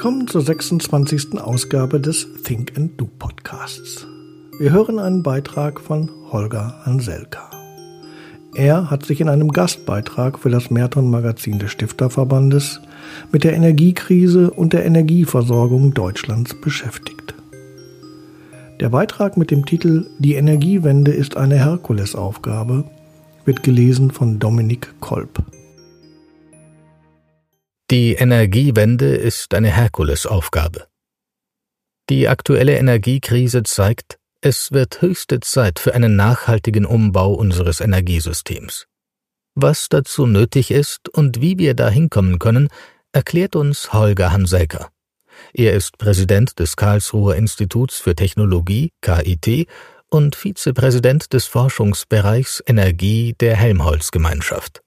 Willkommen zur 26. Ausgabe des Think and Do Podcasts. Wir hören einen Beitrag von Holger Anselka. Er hat sich in einem Gastbeitrag für das Merton Magazin des Stifterverbandes mit der Energiekrise und der Energieversorgung Deutschlands beschäftigt. Der Beitrag mit dem Titel Die Energiewende ist eine Herkulesaufgabe wird gelesen von Dominik Kolb. Die Energiewende ist eine Herkulesaufgabe. Die aktuelle Energiekrise zeigt, es wird höchste Zeit für einen nachhaltigen Umbau unseres Energiesystems. Was dazu nötig ist und wie wir dahin kommen können, erklärt uns Holger Hanselker. Er ist Präsident des Karlsruher Instituts für Technologie KIT und Vizepräsident des Forschungsbereichs Energie der Helmholtz-Gemeinschaft.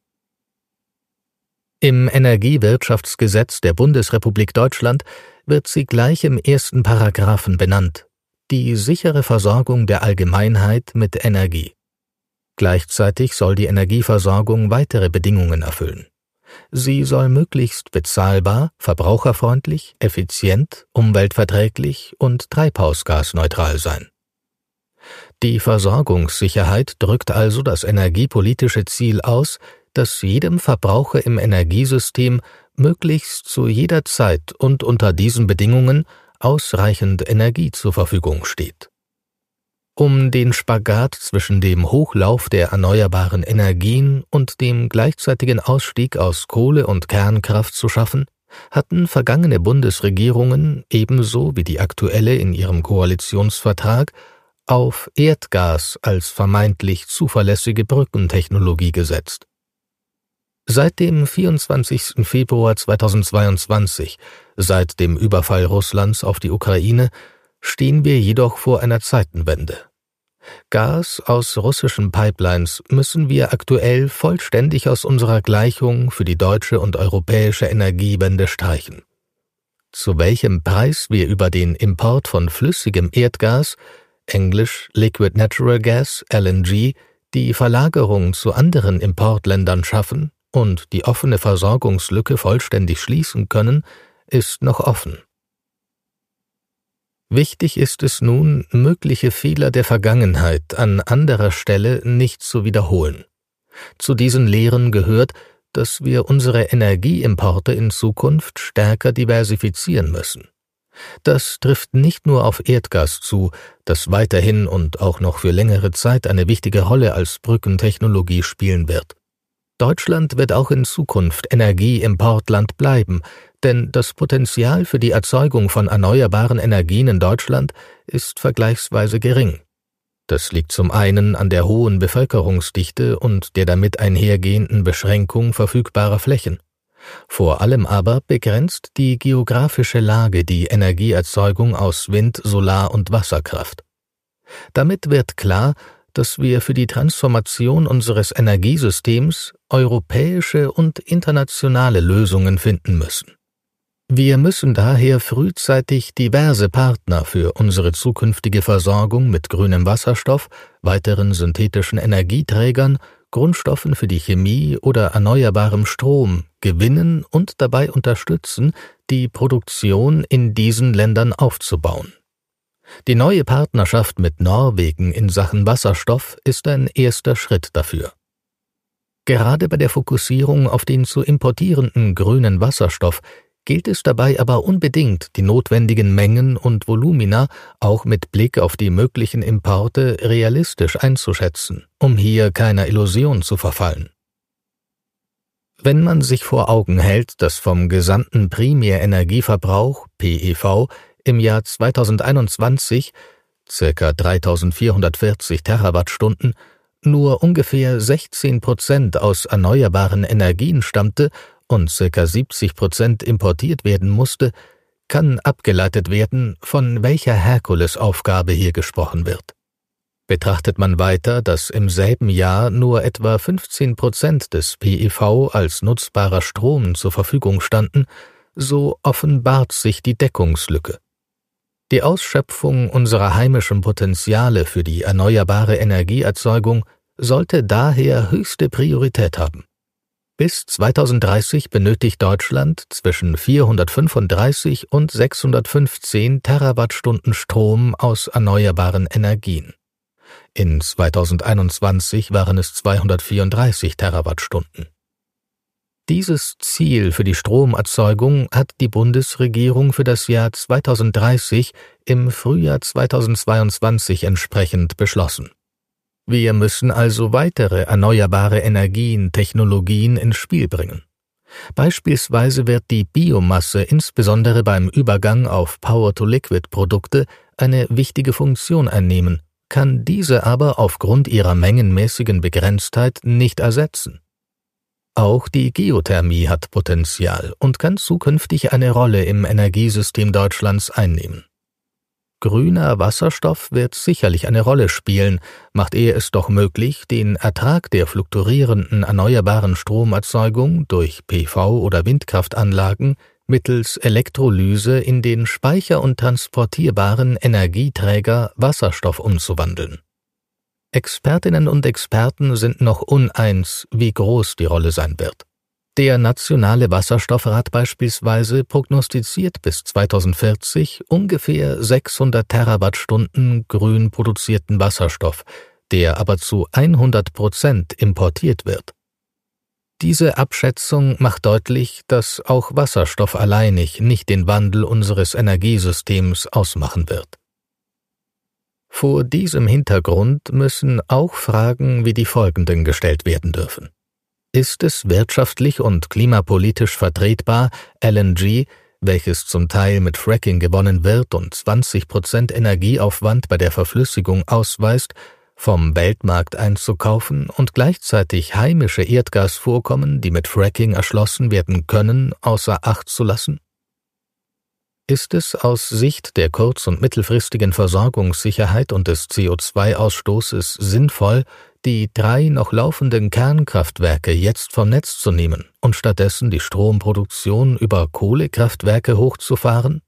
Im Energiewirtschaftsgesetz der Bundesrepublik Deutschland wird sie gleich im ersten Paragraphen benannt, die sichere Versorgung der Allgemeinheit mit Energie. Gleichzeitig soll die Energieversorgung weitere Bedingungen erfüllen. Sie soll möglichst bezahlbar, verbraucherfreundlich, effizient, umweltverträglich und treibhausgasneutral sein. Die Versorgungssicherheit drückt also das energiepolitische Ziel aus, dass jedem Verbraucher im Energiesystem möglichst zu jeder Zeit und unter diesen Bedingungen ausreichend Energie zur Verfügung steht. Um den Spagat zwischen dem Hochlauf der erneuerbaren Energien und dem gleichzeitigen Ausstieg aus Kohle und Kernkraft zu schaffen, hatten vergangene Bundesregierungen ebenso wie die aktuelle in ihrem Koalitionsvertrag auf Erdgas als vermeintlich zuverlässige Brückentechnologie gesetzt. Seit dem 24. Februar 2022, seit dem Überfall Russlands auf die Ukraine, stehen wir jedoch vor einer Zeitenwende. Gas aus russischen Pipelines müssen wir aktuell vollständig aus unserer Gleichung für die deutsche und europäische Energiewende streichen. Zu welchem Preis wir über den Import von flüssigem Erdgas englisch Liquid Natural Gas, LNG, die Verlagerung zu anderen Importländern schaffen und die offene Versorgungslücke vollständig schließen können, ist noch offen. Wichtig ist es nun, mögliche Fehler der Vergangenheit an anderer Stelle nicht zu wiederholen. Zu diesen Lehren gehört, dass wir unsere Energieimporte in Zukunft stärker diversifizieren müssen. Das trifft nicht nur auf Erdgas zu, das weiterhin und auch noch für längere Zeit eine wichtige Rolle als Brückentechnologie spielen wird. Deutschland wird auch in Zukunft Energieimportland bleiben, denn das Potenzial für die Erzeugung von erneuerbaren Energien in Deutschland ist vergleichsweise gering. Das liegt zum einen an der hohen Bevölkerungsdichte und der damit einhergehenden Beschränkung verfügbarer Flächen. Vor allem aber begrenzt die geografische Lage die Energieerzeugung aus Wind, Solar und Wasserkraft. Damit wird klar, dass wir für die Transformation unseres Energiesystems europäische und internationale Lösungen finden müssen. Wir müssen daher frühzeitig diverse Partner für unsere zukünftige Versorgung mit grünem Wasserstoff, weiteren synthetischen Energieträgern Grundstoffen für die Chemie oder erneuerbarem Strom gewinnen und dabei unterstützen, die Produktion in diesen Ländern aufzubauen. Die neue Partnerschaft mit Norwegen in Sachen Wasserstoff ist ein erster Schritt dafür. Gerade bei der Fokussierung auf den zu importierenden grünen Wasserstoff gilt es dabei aber unbedingt, die notwendigen Mengen und Volumina auch mit Blick auf die möglichen Importe realistisch einzuschätzen, um hier keiner Illusion zu verfallen. Wenn man sich vor Augen hält, dass vom gesamten Primärenergieverbrauch PEV im Jahr 2021 ca. 3440 Terawattstunden nur ungefähr 16 Prozent aus erneuerbaren Energien stammte und ca. 70 Prozent importiert werden musste, kann abgeleitet werden, von welcher Herkulesaufgabe hier gesprochen wird. Betrachtet man weiter, dass im selben Jahr nur etwa 15 Prozent des PEV als nutzbarer Strom zur Verfügung standen, so offenbart sich die Deckungslücke. Die Ausschöpfung unserer heimischen Potenziale für die erneuerbare Energieerzeugung sollte daher höchste Priorität haben. Bis 2030 benötigt Deutschland zwischen 435 und 615 Terawattstunden Strom aus erneuerbaren Energien. In 2021 waren es 234 Terawattstunden. Dieses Ziel für die Stromerzeugung hat die Bundesregierung für das Jahr 2030 im Frühjahr 2022 entsprechend beschlossen. Wir müssen also weitere erneuerbare Energien, Technologien ins Spiel bringen. Beispielsweise wird die Biomasse insbesondere beim Übergang auf Power-to-Liquid-Produkte eine wichtige Funktion einnehmen, kann diese aber aufgrund ihrer mengenmäßigen Begrenztheit nicht ersetzen. Auch die Geothermie hat Potenzial und kann zukünftig eine Rolle im Energiesystem Deutschlands einnehmen. Grüner Wasserstoff wird sicherlich eine Rolle spielen, macht er es doch möglich, den Ertrag der fluktuierenden erneuerbaren Stromerzeugung durch PV- oder Windkraftanlagen mittels Elektrolyse in den speicher- und transportierbaren Energieträger Wasserstoff umzuwandeln. Expertinnen und Experten sind noch uneins, wie groß die Rolle sein wird. Der Nationale Wasserstoffrat beispielsweise prognostiziert bis 2040 ungefähr 600 Terawattstunden grün produzierten Wasserstoff, der aber zu 100 Prozent importiert wird. Diese Abschätzung macht deutlich, dass auch Wasserstoff alleinig nicht den Wandel unseres Energiesystems ausmachen wird. Vor diesem Hintergrund müssen auch Fragen wie die folgenden gestellt werden dürfen. Ist es wirtschaftlich und klimapolitisch vertretbar, LNG, welches zum Teil mit Fracking gewonnen wird und 20 Prozent Energieaufwand bei der Verflüssigung ausweist, vom Weltmarkt einzukaufen und gleichzeitig heimische Erdgasvorkommen, die mit Fracking erschlossen werden können, außer Acht zu lassen? Ist es aus Sicht der kurz- und mittelfristigen Versorgungssicherheit und des CO2-Ausstoßes sinnvoll, die drei noch laufenden Kernkraftwerke jetzt vom Netz zu nehmen und stattdessen die Stromproduktion über Kohlekraftwerke hochzufahren?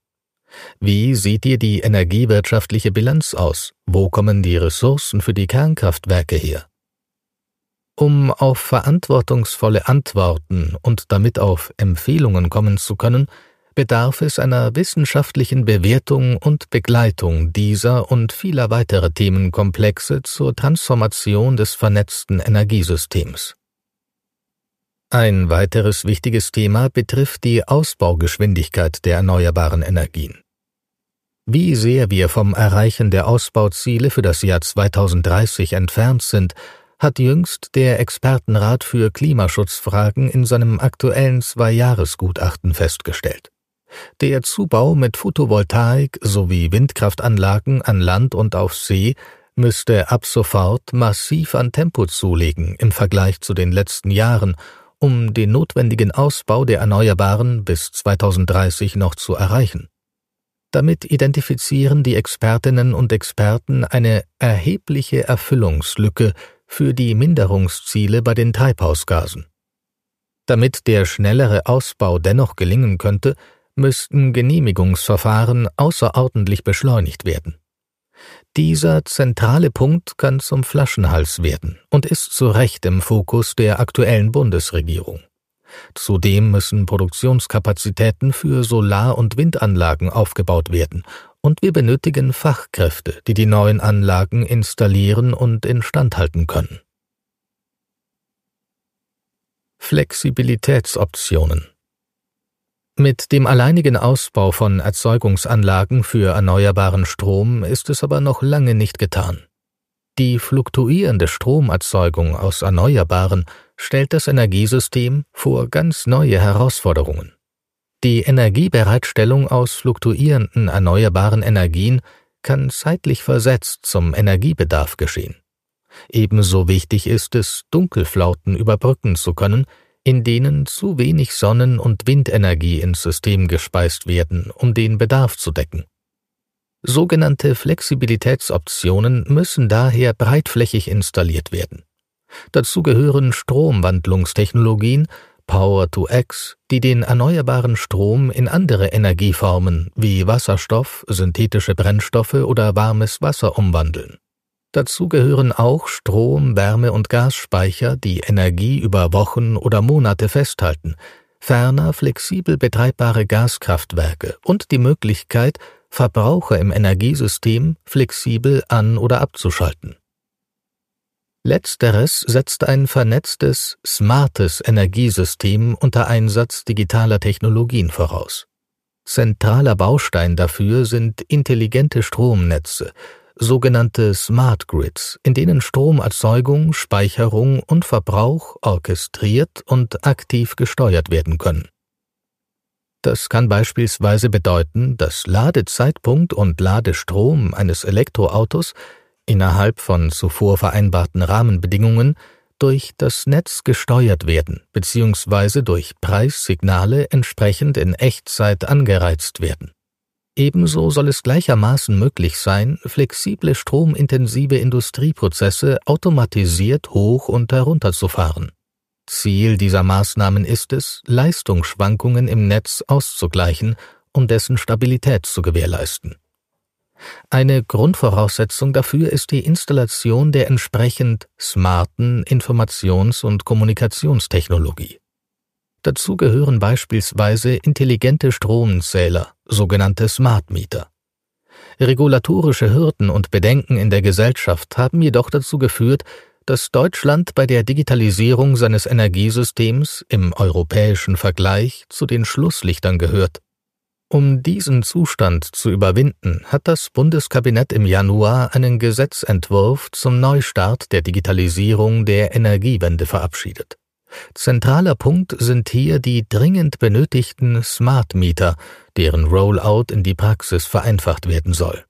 Wie sieht dir die energiewirtschaftliche Bilanz aus? Wo kommen die Ressourcen für die Kernkraftwerke her? Um auf verantwortungsvolle Antworten und damit auf Empfehlungen kommen zu können, bedarf es einer wissenschaftlichen Bewertung und Begleitung dieser und vieler weiterer Themenkomplexe zur Transformation des vernetzten Energiesystems. Ein weiteres wichtiges Thema betrifft die Ausbaugeschwindigkeit der erneuerbaren Energien. Wie sehr wir vom Erreichen der Ausbauziele für das Jahr 2030 entfernt sind, hat jüngst der Expertenrat für Klimaschutzfragen in seinem aktuellen Zwei-Jahres-Gutachten festgestellt. Der Zubau mit Photovoltaik sowie Windkraftanlagen an Land und auf See müsste ab sofort massiv an Tempo zulegen im Vergleich zu den letzten Jahren, um den notwendigen Ausbau der Erneuerbaren bis 2030 noch zu erreichen. Damit identifizieren die Expertinnen und Experten eine erhebliche Erfüllungslücke für die Minderungsziele bei den Treibhausgasen. Damit der schnellere Ausbau dennoch gelingen könnte, müssten Genehmigungsverfahren außerordentlich beschleunigt werden. Dieser zentrale Punkt kann zum Flaschenhals werden und ist zu Recht im Fokus der aktuellen Bundesregierung. Zudem müssen Produktionskapazitäten für Solar- und Windanlagen aufgebaut werden, und wir benötigen Fachkräfte, die die neuen Anlagen installieren und instand halten können. Flexibilitätsoptionen mit dem alleinigen Ausbau von Erzeugungsanlagen für erneuerbaren Strom ist es aber noch lange nicht getan. Die fluktuierende Stromerzeugung aus Erneuerbaren stellt das Energiesystem vor ganz neue Herausforderungen. Die Energiebereitstellung aus fluktuierenden erneuerbaren Energien kann zeitlich versetzt zum Energiebedarf geschehen. Ebenso wichtig ist es, Dunkelflauten überbrücken zu können, in denen zu wenig Sonnen- und Windenergie ins System gespeist werden, um den Bedarf zu decken. Sogenannte Flexibilitätsoptionen müssen daher breitflächig installiert werden. Dazu gehören Stromwandlungstechnologien, Power-to-X, die den erneuerbaren Strom in andere Energieformen wie Wasserstoff, synthetische Brennstoffe oder warmes Wasser umwandeln. Dazu gehören auch Strom, Wärme und Gasspeicher, die Energie über Wochen oder Monate festhalten, ferner flexibel betreibbare Gaskraftwerke und die Möglichkeit, Verbraucher im Energiesystem flexibel an- oder abzuschalten. Letzteres setzt ein vernetztes, smartes Energiesystem unter Einsatz digitaler Technologien voraus. Zentraler Baustein dafür sind intelligente Stromnetze, sogenannte Smart Grids, in denen Stromerzeugung, Speicherung und Verbrauch orchestriert und aktiv gesteuert werden können. Das kann beispielsweise bedeuten, dass Ladezeitpunkt und Ladestrom eines Elektroautos innerhalb von zuvor vereinbarten Rahmenbedingungen durch das Netz gesteuert werden bzw. durch Preissignale entsprechend in Echtzeit angereizt werden. Ebenso soll es gleichermaßen möglich sein, flexible stromintensive Industrieprozesse automatisiert hoch und herunter zu fahren. Ziel dieser Maßnahmen ist es, Leistungsschwankungen im Netz auszugleichen, um dessen Stabilität zu gewährleisten. Eine Grundvoraussetzung dafür ist die Installation der entsprechend smarten Informations- und Kommunikationstechnologie. Dazu gehören beispielsweise intelligente Stromzähler, sogenannte Smart Meter. Regulatorische Hürden und Bedenken in der Gesellschaft haben jedoch dazu geführt, dass Deutschland bei der Digitalisierung seines Energiesystems im europäischen Vergleich zu den Schlusslichtern gehört. Um diesen Zustand zu überwinden, hat das Bundeskabinett im Januar einen Gesetzentwurf zum Neustart der Digitalisierung der Energiewende verabschiedet. Zentraler Punkt sind hier die dringend benötigten Smart Meter, deren Rollout in die Praxis vereinfacht werden soll.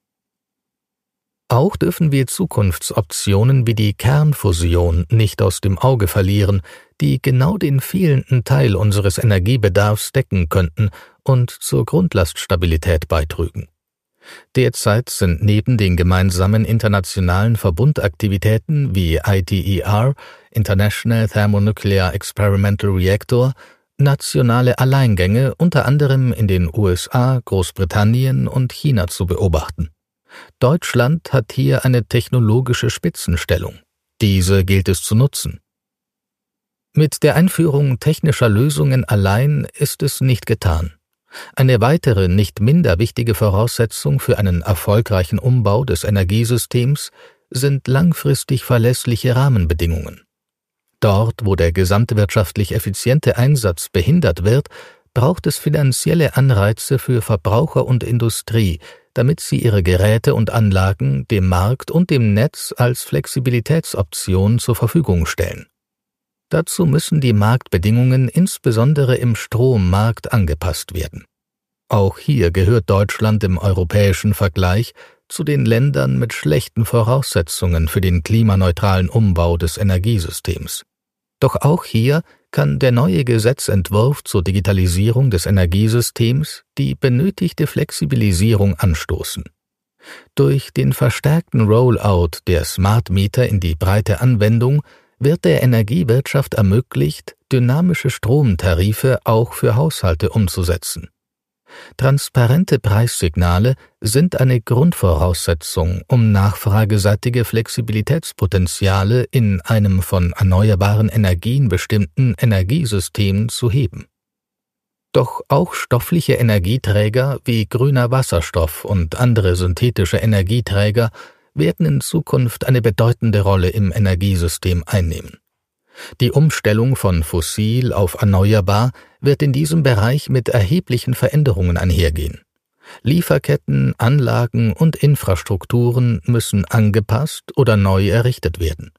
Auch dürfen wir Zukunftsoptionen wie die Kernfusion nicht aus dem Auge verlieren, die genau den fehlenden Teil unseres Energiebedarfs decken könnten und zur Grundlaststabilität beitrügen. Derzeit sind neben den gemeinsamen internationalen Verbundaktivitäten wie ITER, International Thermonuclear Experimental Reactor, nationale Alleingänge unter anderem in den USA, Großbritannien und China zu beobachten. Deutschland hat hier eine technologische Spitzenstellung. Diese gilt es zu nutzen. Mit der Einführung technischer Lösungen allein ist es nicht getan. Eine weitere, nicht minder wichtige Voraussetzung für einen erfolgreichen Umbau des Energiesystems sind langfristig verlässliche Rahmenbedingungen. Dort, wo der gesamtwirtschaftlich effiziente Einsatz behindert wird, braucht es finanzielle Anreize für Verbraucher und Industrie, damit sie ihre Geräte und Anlagen dem Markt und dem Netz als Flexibilitätsoption zur Verfügung stellen. Dazu müssen die Marktbedingungen insbesondere im Strommarkt angepasst werden. Auch hier gehört Deutschland im europäischen Vergleich zu den Ländern mit schlechten Voraussetzungen für den klimaneutralen Umbau des Energiesystems. Doch auch hier kann der neue Gesetzentwurf zur Digitalisierung des Energiesystems die benötigte Flexibilisierung anstoßen. Durch den verstärkten Rollout der Smart Meter in die breite Anwendung wird der Energiewirtschaft ermöglicht, dynamische Stromtarife auch für Haushalte umzusetzen. Transparente Preissignale sind eine Grundvoraussetzung, um nachfrageseitige Flexibilitätspotenziale in einem von erneuerbaren Energien bestimmten Energiesystem zu heben. Doch auch stoffliche Energieträger wie grüner Wasserstoff und andere synthetische Energieträger werden in Zukunft eine bedeutende Rolle im Energiesystem einnehmen. Die Umstellung von fossil auf erneuerbar wird in diesem Bereich mit erheblichen Veränderungen einhergehen. Lieferketten, Anlagen und Infrastrukturen müssen angepasst oder neu errichtet werden.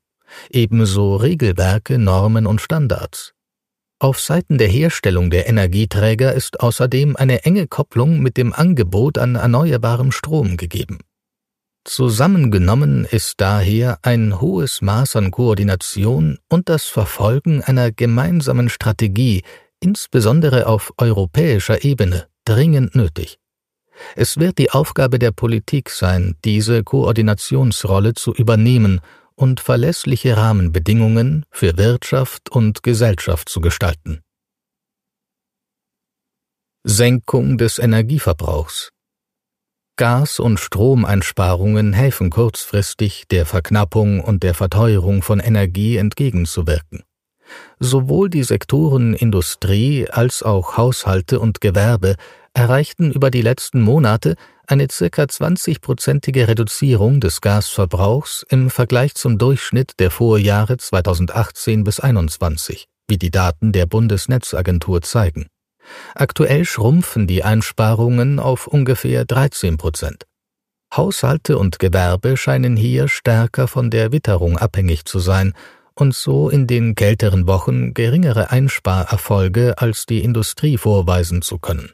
Ebenso Regelwerke, Normen und Standards. Auf Seiten der Herstellung der Energieträger ist außerdem eine enge Kopplung mit dem Angebot an erneuerbarem Strom gegeben. Zusammengenommen ist daher ein hohes Maß an Koordination und das Verfolgen einer gemeinsamen Strategie, insbesondere auf europäischer Ebene, dringend nötig. Es wird die Aufgabe der Politik sein, diese Koordinationsrolle zu übernehmen und verlässliche Rahmenbedingungen für Wirtschaft und Gesellschaft zu gestalten. Senkung des Energieverbrauchs Gas- und Stromeinsparungen helfen kurzfristig der Verknappung und der Verteuerung von Energie entgegenzuwirken. Sowohl die Sektoren Industrie als auch Haushalte und Gewerbe erreichten über die letzten Monate eine ca. 20-prozentige Reduzierung des Gasverbrauchs im Vergleich zum Durchschnitt der Vorjahre 2018 bis 2021, wie die Daten der Bundesnetzagentur zeigen. Aktuell schrumpfen die Einsparungen auf ungefähr 13 Prozent. Haushalte und Gewerbe scheinen hier stärker von der Witterung abhängig zu sein und so in den kälteren Wochen geringere Einsparerfolge als die Industrie vorweisen zu können.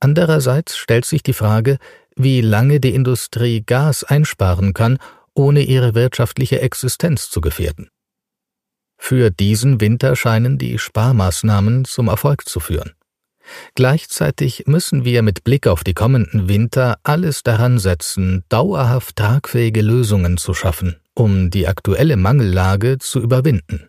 Andererseits stellt sich die Frage, wie lange die Industrie Gas einsparen kann, ohne ihre wirtschaftliche Existenz zu gefährden. Für diesen Winter scheinen die Sparmaßnahmen zum Erfolg zu führen. Gleichzeitig müssen wir mit Blick auf die kommenden Winter alles daran setzen, dauerhaft tragfähige Lösungen zu schaffen, um die aktuelle Mangellage zu überwinden.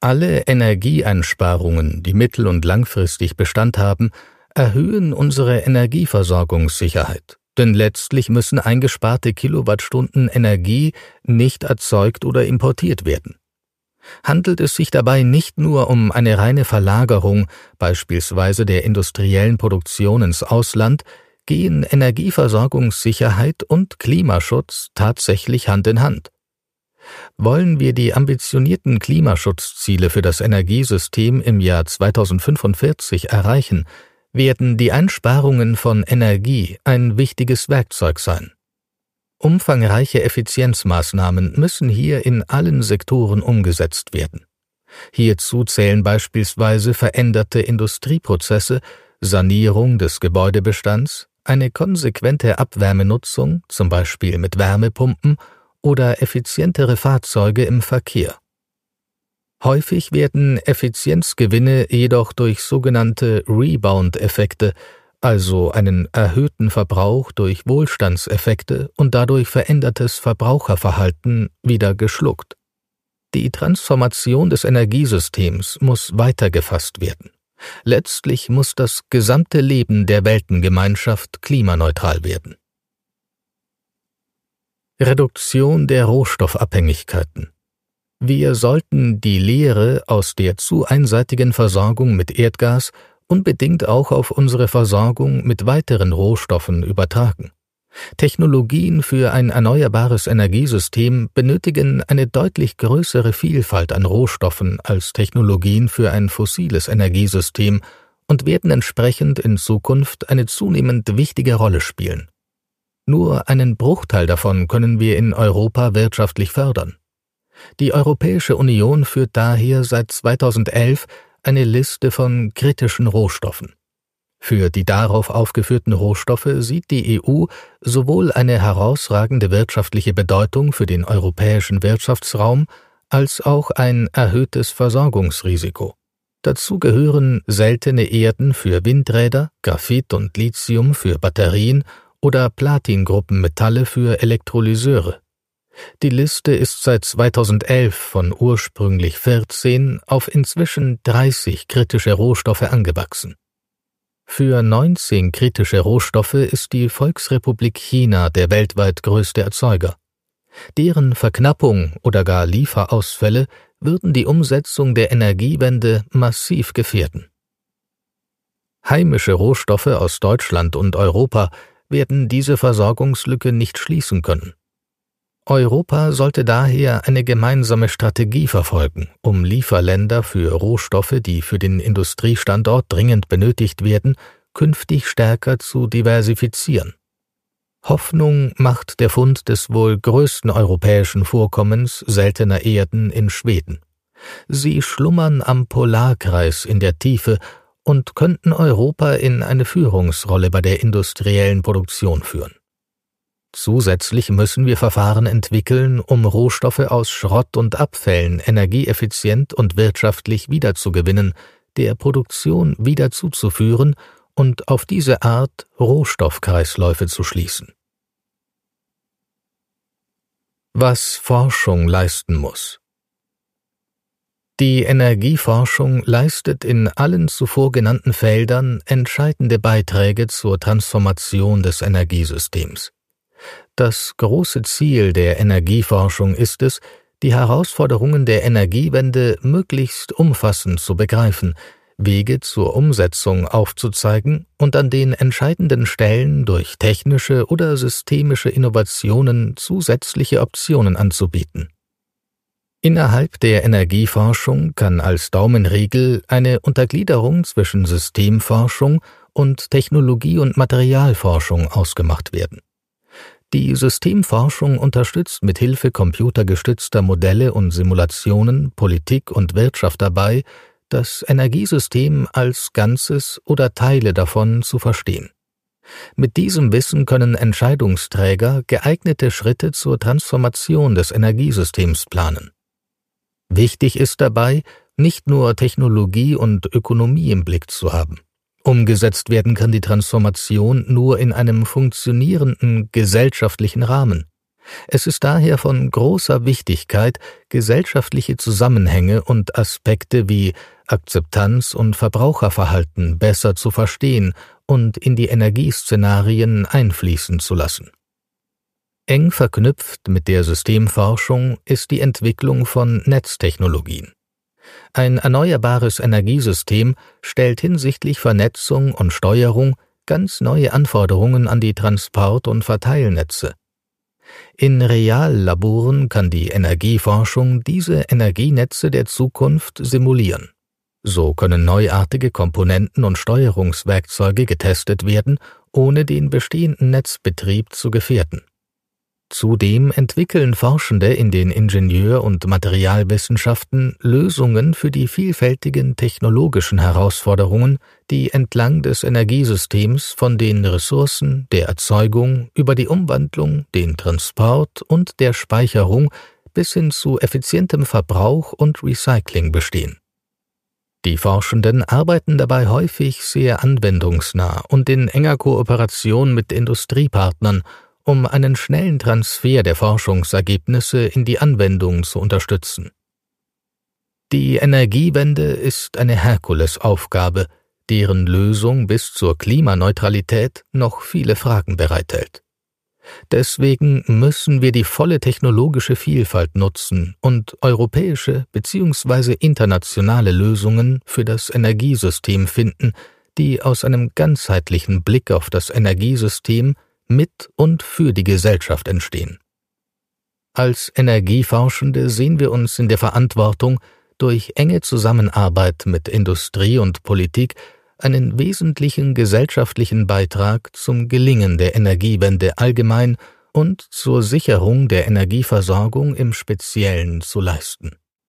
Alle Energieeinsparungen, die mittel- und langfristig Bestand haben, erhöhen unsere Energieversorgungssicherheit, denn letztlich müssen eingesparte Kilowattstunden Energie nicht erzeugt oder importiert werden handelt es sich dabei nicht nur um eine reine Verlagerung beispielsweise der industriellen Produktion ins Ausland, gehen Energieversorgungssicherheit und Klimaschutz tatsächlich Hand in Hand. Wollen wir die ambitionierten Klimaschutzziele für das Energiesystem im Jahr 2045 erreichen, werden die Einsparungen von Energie ein wichtiges Werkzeug sein. Umfangreiche Effizienzmaßnahmen müssen hier in allen Sektoren umgesetzt werden. Hierzu zählen beispielsweise veränderte Industrieprozesse, Sanierung des Gebäudebestands, eine konsequente Abwärmenutzung, zum Beispiel mit Wärmepumpen, oder effizientere Fahrzeuge im Verkehr. Häufig werden Effizienzgewinne jedoch durch sogenannte Rebound-Effekte, also einen erhöhten Verbrauch durch Wohlstandseffekte und dadurch verändertes Verbraucherverhalten, wieder geschluckt. Die Transformation des Energiesystems muss weitergefasst werden. Letztlich muss das gesamte Leben der Weltengemeinschaft klimaneutral werden. Reduktion der Rohstoffabhängigkeiten Wir sollten die Lehre aus der zu einseitigen Versorgung mit Erdgas unbedingt auch auf unsere Versorgung mit weiteren Rohstoffen übertragen. Technologien für ein erneuerbares Energiesystem benötigen eine deutlich größere Vielfalt an Rohstoffen als Technologien für ein fossiles Energiesystem und werden entsprechend in Zukunft eine zunehmend wichtige Rolle spielen. Nur einen Bruchteil davon können wir in Europa wirtschaftlich fördern. Die Europäische Union führt daher seit 2011 eine Liste von kritischen Rohstoffen. Für die darauf aufgeführten Rohstoffe sieht die EU sowohl eine herausragende wirtschaftliche Bedeutung für den europäischen Wirtschaftsraum als auch ein erhöhtes Versorgungsrisiko. Dazu gehören seltene Erden für Windräder, Graphit und Lithium für Batterien oder Platingruppenmetalle für Elektrolyseure. Die Liste ist seit 2011 von ursprünglich 14 auf inzwischen 30 kritische Rohstoffe angewachsen. Für 19 kritische Rohstoffe ist die Volksrepublik China der weltweit größte Erzeuger. Deren Verknappung oder gar Lieferausfälle würden die Umsetzung der Energiewende massiv gefährden. Heimische Rohstoffe aus Deutschland und Europa werden diese Versorgungslücke nicht schließen können. Europa sollte daher eine gemeinsame Strategie verfolgen, um Lieferländer für Rohstoffe, die für den Industriestandort dringend benötigt werden, künftig stärker zu diversifizieren. Hoffnung macht der Fund des wohl größten europäischen Vorkommens seltener Erden in Schweden. Sie schlummern am Polarkreis in der Tiefe und könnten Europa in eine Führungsrolle bei der industriellen Produktion führen. Zusätzlich müssen wir Verfahren entwickeln, um Rohstoffe aus Schrott und Abfällen energieeffizient und wirtschaftlich wiederzugewinnen, der Produktion wieder zuzuführen und auf diese Art Rohstoffkreisläufe zu schließen. Was Forschung leisten muss. Die Energieforschung leistet in allen zuvor genannten Feldern entscheidende Beiträge zur Transformation des Energiesystems. Das große Ziel der Energieforschung ist es, die Herausforderungen der Energiewende möglichst umfassend zu begreifen, Wege zur Umsetzung aufzuzeigen und an den entscheidenden Stellen durch technische oder systemische Innovationen zusätzliche Optionen anzubieten. Innerhalb der Energieforschung kann als Daumenregel eine Untergliederung zwischen Systemforschung und Technologie- und Materialforschung ausgemacht werden. Die Systemforschung unterstützt mit Hilfe computergestützter Modelle und Simulationen Politik und Wirtschaft dabei, das Energiesystem als Ganzes oder Teile davon zu verstehen. Mit diesem Wissen können Entscheidungsträger geeignete Schritte zur Transformation des Energiesystems planen. Wichtig ist dabei, nicht nur Technologie und Ökonomie im Blick zu haben. Umgesetzt werden kann die Transformation nur in einem funktionierenden gesellschaftlichen Rahmen. Es ist daher von großer Wichtigkeit, gesellschaftliche Zusammenhänge und Aspekte wie Akzeptanz und Verbraucherverhalten besser zu verstehen und in die Energieszenarien einfließen zu lassen. Eng verknüpft mit der Systemforschung ist die Entwicklung von Netztechnologien. Ein erneuerbares Energiesystem stellt hinsichtlich Vernetzung und Steuerung ganz neue Anforderungen an die Transport- und Verteilnetze. In Reallaboren kann die Energieforschung diese Energienetze der Zukunft simulieren. So können neuartige Komponenten und Steuerungswerkzeuge getestet werden, ohne den bestehenden Netzbetrieb zu gefährden. Zudem entwickeln Forschende in den Ingenieur- und Materialwissenschaften Lösungen für die vielfältigen technologischen Herausforderungen, die entlang des Energiesystems von den Ressourcen, der Erzeugung über die Umwandlung, den Transport und der Speicherung bis hin zu effizientem Verbrauch und Recycling bestehen. Die Forschenden arbeiten dabei häufig sehr anwendungsnah und in enger Kooperation mit Industriepartnern um einen schnellen Transfer der Forschungsergebnisse in die Anwendung zu unterstützen. Die Energiewende ist eine Herkulesaufgabe, deren Lösung bis zur Klimaneutralität noch viele Fragen bereithält. Deswegen müssen wir die volle technologische Vielfalt nutzen und europäische bzw. internationale Lösungen für das Energiesystem finden, die aus einem ganzheitlichen Blick auf das Energiesystem mit und für die Gesellschaft entstehen. Als Energieforschende sehen wir uns in der Verantwortung, durch enge Zusammenarbeit mit Industrie und Politik einen wesentlichen gesellschaftlichen Beitrag zum Gelingen der Energiewende allgemein und zur Sicherung der Energieversorgung im Speziellen zu leisten